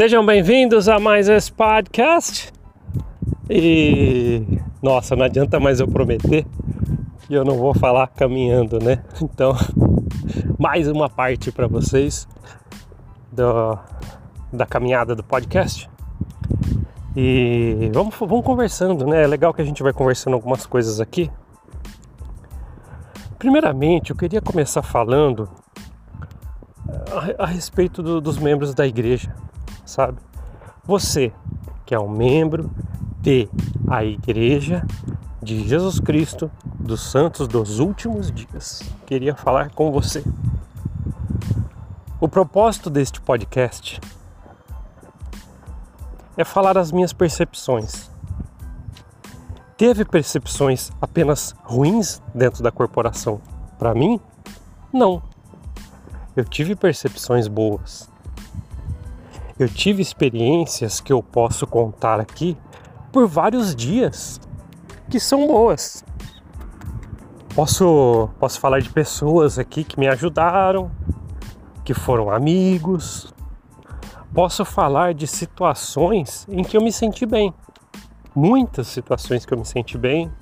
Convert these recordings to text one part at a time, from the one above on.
Sejam bem-vindos a mais esse podcast. E nossa, não adianta mais eu prometer que eu não vou falar caminhando, né? Então, mais uma parte para vocês do, da caminhada do podcast. E vamos, vamos conversando, né? É legal que a gente vai conversando algumas coisas aqui. Primeiramente, eu queria começar falando a, a respeito do, dos membros da igreja sabe? Você que é um membro de a Igreja de Jesus Cristo dos Santos dos Últimos Dias, queria falar com você. O propósito deste podcast é falar as minhas percepções. Teve percepções apenas ruins dentro da corporação? Para mim, não. Eu tive percepções boas eu tive experiências que eu posso contar aqui por vários dias que são boas. Posso, posso falar de pessoas aqui que me ajudaram, que foram amigos. Posso falar de situações em que eu me senti bem. Muitas situações que eu me senti bem.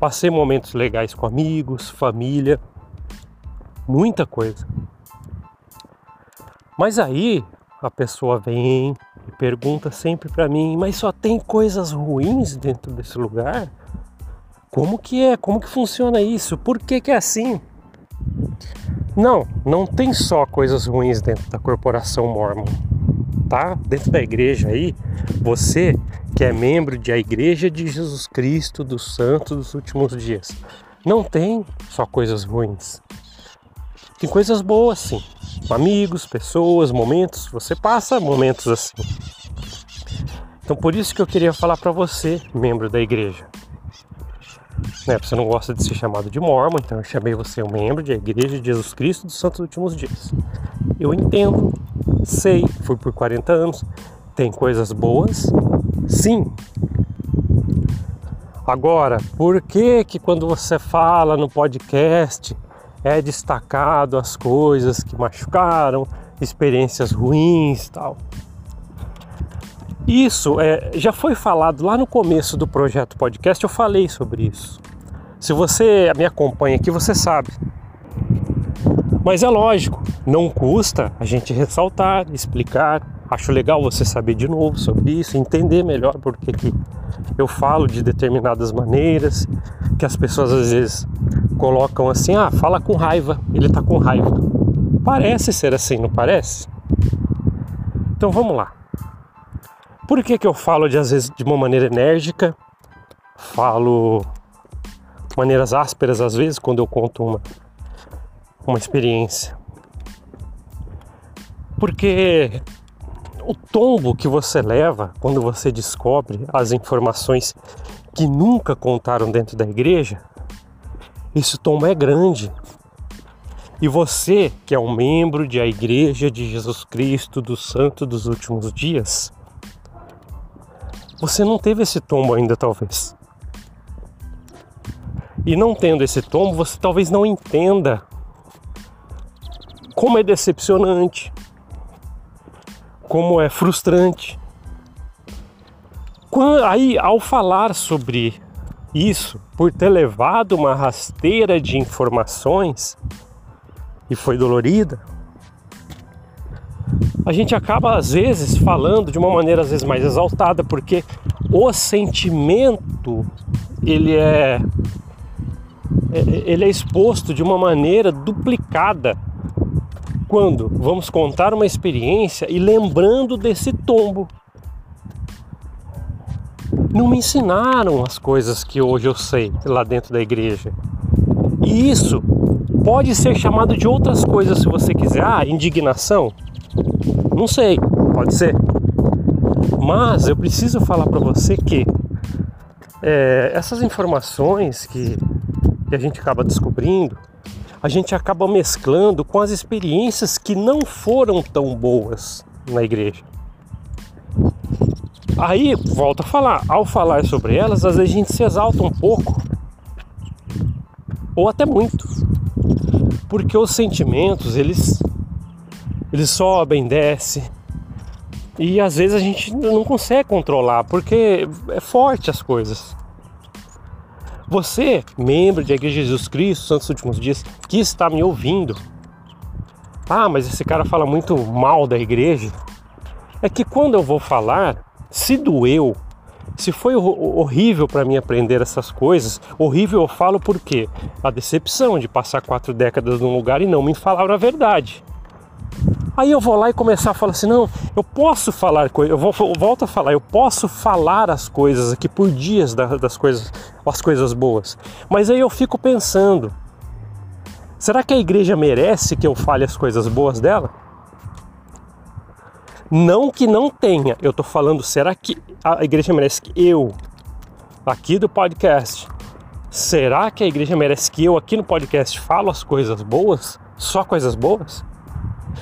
Passei momentos legais com amigos, família, muita coisa. Mas aí a pessoa vem e pergunta sempre para mim, mas só tem coisas ruins dentro desse lugar? Como que é? Como que funciona isso? Por que que é assim? Não, não tem só coisas ruins dentro da corporação mormon, tá? Dentro da igreja aí, você que é membro de a Igreja de Jesus Cristo dos Santos dos Últimos Dias, não tem só coisas ruins. Tem coisas boas sim amigos, pessoas, momentos. Você passa momentos assim. Então por isso que eu queria falar para você, membro da igreja. Né, você não gosta de ser chamado de mormon, então eu chamei você um membro da Igreja de Jesus Cristo dos Santos Últimos Dias. Eu entendo, sei, fui por 40 anos, tem coisas boas, sim. Agora, por que que quando você fala no podcast é destacado as coisas que machucaram, experiências ruins, tal. Isso é, já foi falado lá no começo do projeto podcast, eu falei sobre isso. Se você me acompanha aqui, você sabe. Mas é lógico, não custa a gente ressaltar, explicar. Acho legal você saber de novo sobre isso, entender melhor porque que eu falo de determinadas maneiras, que as pessoas às vezes colocam assim: ah, fala com raiva, ele tá com raiva. Parece ser assim, não parece? Então vamos lá. Por que, que eu falo de às vezes de uma maneira enérgica? Falo maneiras ásperas às vezes quando eu conto uma, uma experiência. Porque o tombo que você leva quando você descobre as informações que nunca contaram dentro da igreja esse tom é grande. E você, que é um membro de a Igreja de Jesus Cristo do Santo dos Últimos Dias, você não teve esse tombo ainda, talvez. E não tendo esse tombo, você talvez não entenda como é decepcionante, como é frustrante. Aí, ao falar sobre isso por ter levado uma rasteira de informações e foi dolorida, a gente acaba às vezes falando de uma maneira às vezes mais exaltada, porque o sentimento ele é, é ele é exposto de uma maneira duplicada quando vamos contar uma experiência e lembrando desse tombo não me ensinaram as coisas que hoje eu sei lá dentro da igreja. E isso pode ser chamado de outras coisas se você quiser. Ah, indignação? Não sei, pode ser. Mas eu preciso falar para você que é, essas informações que, que a gente acaba descobrindo, a gente acaba mesclando com as experiências que não foram tão boas na igreja. Aí, volto a falar, ao falar sobre elas, às vezes a gente se exalta um pouco, ou até muito, porque os sentimentos, eles, eles sobem, descem, E às vezes a gente não consegue controlar porque é forte as coisas. Você, membro da Igreja de Jesus Cristo, Santos Últimos Dias, que está me ouvindo, ah, mas esse cara fala muito mal da igreja. É que quando eu vou falar, se doeu, se foi horrível para mim aprender essas coisas, horrível eu falo por quê? A decepção de passar quatro décadas num lugar e não me falar a verdade. Aí eu vou lá e começar a falar assim, não, eu posso falar coisas, eu, vou, eu volto a falar, eu posso falar as coisas aqui por dias das coisas, as coisas boas. Mas aí eu fico pensando, será que a igreja merece que eu fale as coisas boas dela? Não que não tenha, eu tô falando, será que a igreja merece que eu, aqui do podcast, será que a igreja merece que eu aqui no podcast falo as coisas boas? Só coisas boas?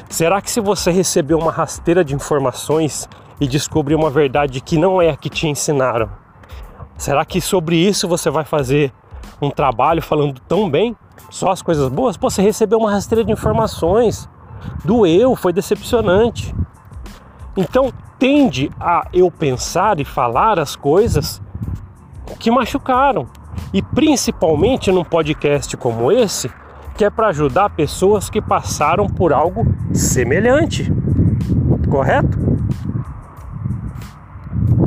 Será que se você receber uma rasteira de informações e descobrir uma verdade que não é a que te ensinaram, será que sobre isso você vai fazer um trabalho falando tão bem? Só as coisas boas? Pô, você recebeu uma rasteira de informações, doeu, foi decepcionante. Então tende a eu pensar e falar as coisas que machucaram. E principalmente num podcast como esse, que é para ajudar pessoas que passaram por algo semelhante. Correto?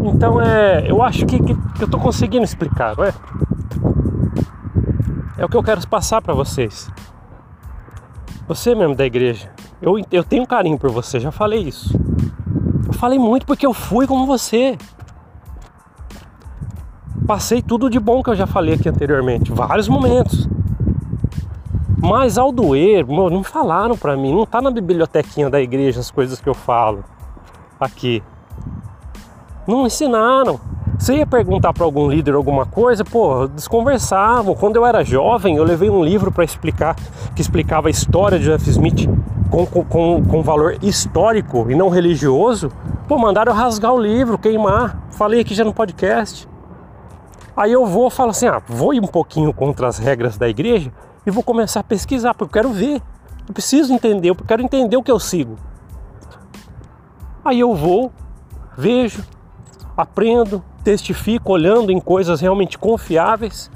Então é, eu acho que, que, que eu estou conseguindo explicar, não é? É o que eu quero passar para vocês. Você mesmo da igreja, eu, eu tenho carinho por você, já falei isso. Eu falei muito porque eu fui como você. Passei tudo de bom que eu já falei aqui anteriormente, vários momentos. Mas ao doer, não falaram para mim, não tá na bibliotequinha da igreja as coisas que eu falo aqui. Não ensinaram. Você ia perguntar para algum líder alguma coisa, pô, desconversavam. Quando eu era jovem, eu levei um livro para explicar, que explicava a história de Jeff Smith com, com, com valor histórico e não religioso. Pô, mandaram rasgar o livro, queimar. Falei aqui já no podcast. Aí eu vou, falo assim, ah, vou ir um pouquinho contra as regras da igreja, e vou começar a pesquisar, porque eu quero ver. Eu preciso entender, eu quero entender o que eu sigo. Aí eu vou, vejo, aprendo, testifico, olhando em coisas realmente confiáveis.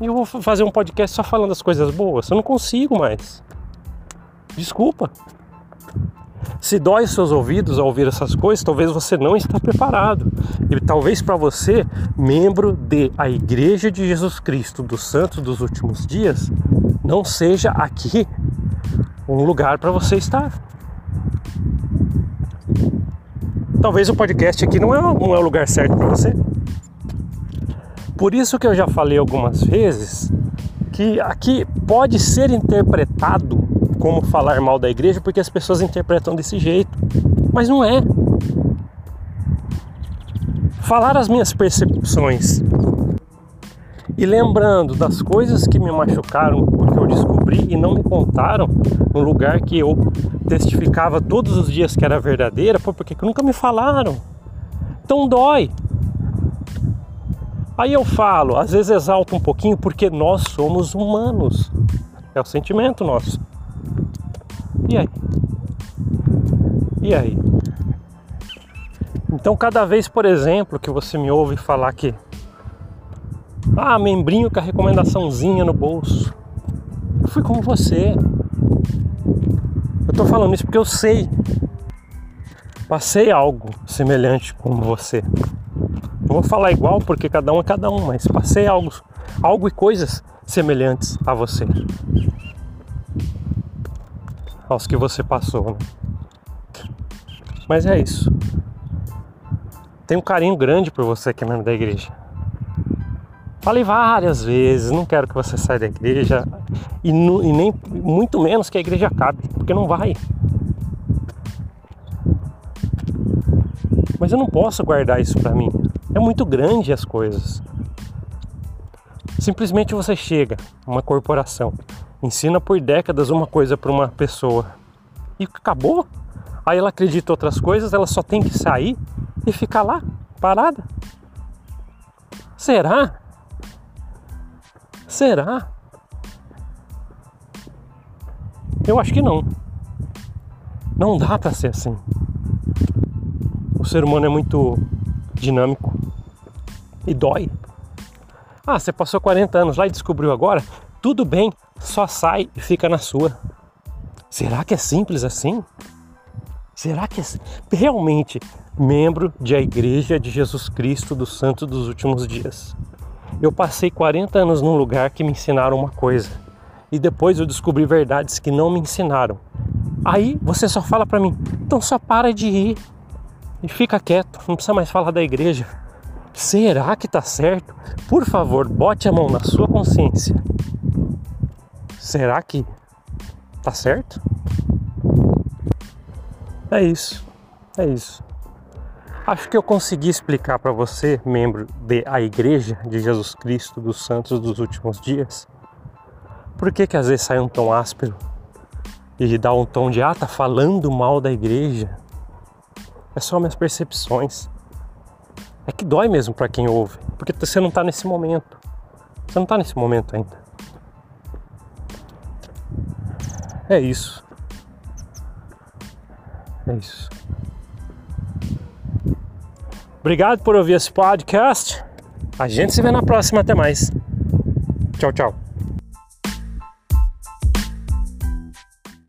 E eu vou fazer um podcast só falando das coisas boas. Eu não consigo mais. Desculpa. Se dói os seus ouvidos ao ouvir essas coisas, talvez você não está preparado. E talvez para você, membro de a Igreja de Jesus Cristo dos Santos dos Últimos Dias, não seja aqui um lugar para você estar. Talvez o podcast aqui não é, não é o lugar certo para você. Por isso que eu já falei algumas vezes que aqui pode ser interpretado como falar mal da igreja porque as pessoas interpretam desse jeito, mas não é. Falar as minhas percepções e lembrando das coisas que me machucaram porque eu descobri e não me contaram no lugar que eu testificava todos os dias que era verdadeira, pô, porque nunca me falaram. Então dói. Aí eu falo, às vezes exalto um pouquinho porque nós somos humanos. É o sentimento nosso. E aí? E aí? Então, cada vez, por exemplo, que você me ouve falar que ah, membrinho com a recomendaçãozinha no bolso. Eu fui como você. Eu tô falando isso porque eu sei. Passei algo semelhante como você. Não vou falar igual porque cada um é cada um, mas passei algo, algo e coisas semelhantes a você aos que você passou. Né? Mas é isso. Tenho um carinho grande por você aqui mesmo da igreja. Falei várias vezes, não quero que você saia da igreja e, e nem muito menos que a igreja acabe, porque não vai. Mas eu não posso guardar isso para mim. É muito grande as coisas. Simplesmente você chega, uma corporação, ensina por décadas uma coisa para uma pessoa e acabou. Aí ela acredita em outras coisas, ela só tem que sair e ficar lá, parada. Será? Será? Eu acho que não. Não dá para ser assim. ser humano é muito dinâmico e dói. Ah, você passou 40 anos lá e descobriu agora? Tudo bem, só sai e fica na sua. Será que é simples assim? Será que é realmente membro de a Igreja de Jesus Cristo dos Santos dos Últimos Dias? Eu passei 40 anos num lugar que me ensinaram uma coisa e depois eu descobri verdades que não me ensinaram. Aí você só fala para mim, então só para de ir e fica quieto, não precisa mais falar da igreja. Será que tá certo? Por favor, bote a mão na sua consciência. Será que tá certo? É isso. É isso. Acho que eu consegui explicar para você, membro da Igreja de Jesus Cristo dos Santos dos Últimos Dias, por que que às vezes sai um tom áspero e dá um tom de ah, tá falando mal da igreja. É só minhas percepções. É que dói mesmo para quem ouve, porque você não tá nesse momento. Você não tá nesse momento ainda. É isso. É isso. Obrigado por ouvir esse podcast. A gente se vê na próxima. Até mais. Tchau, tchau.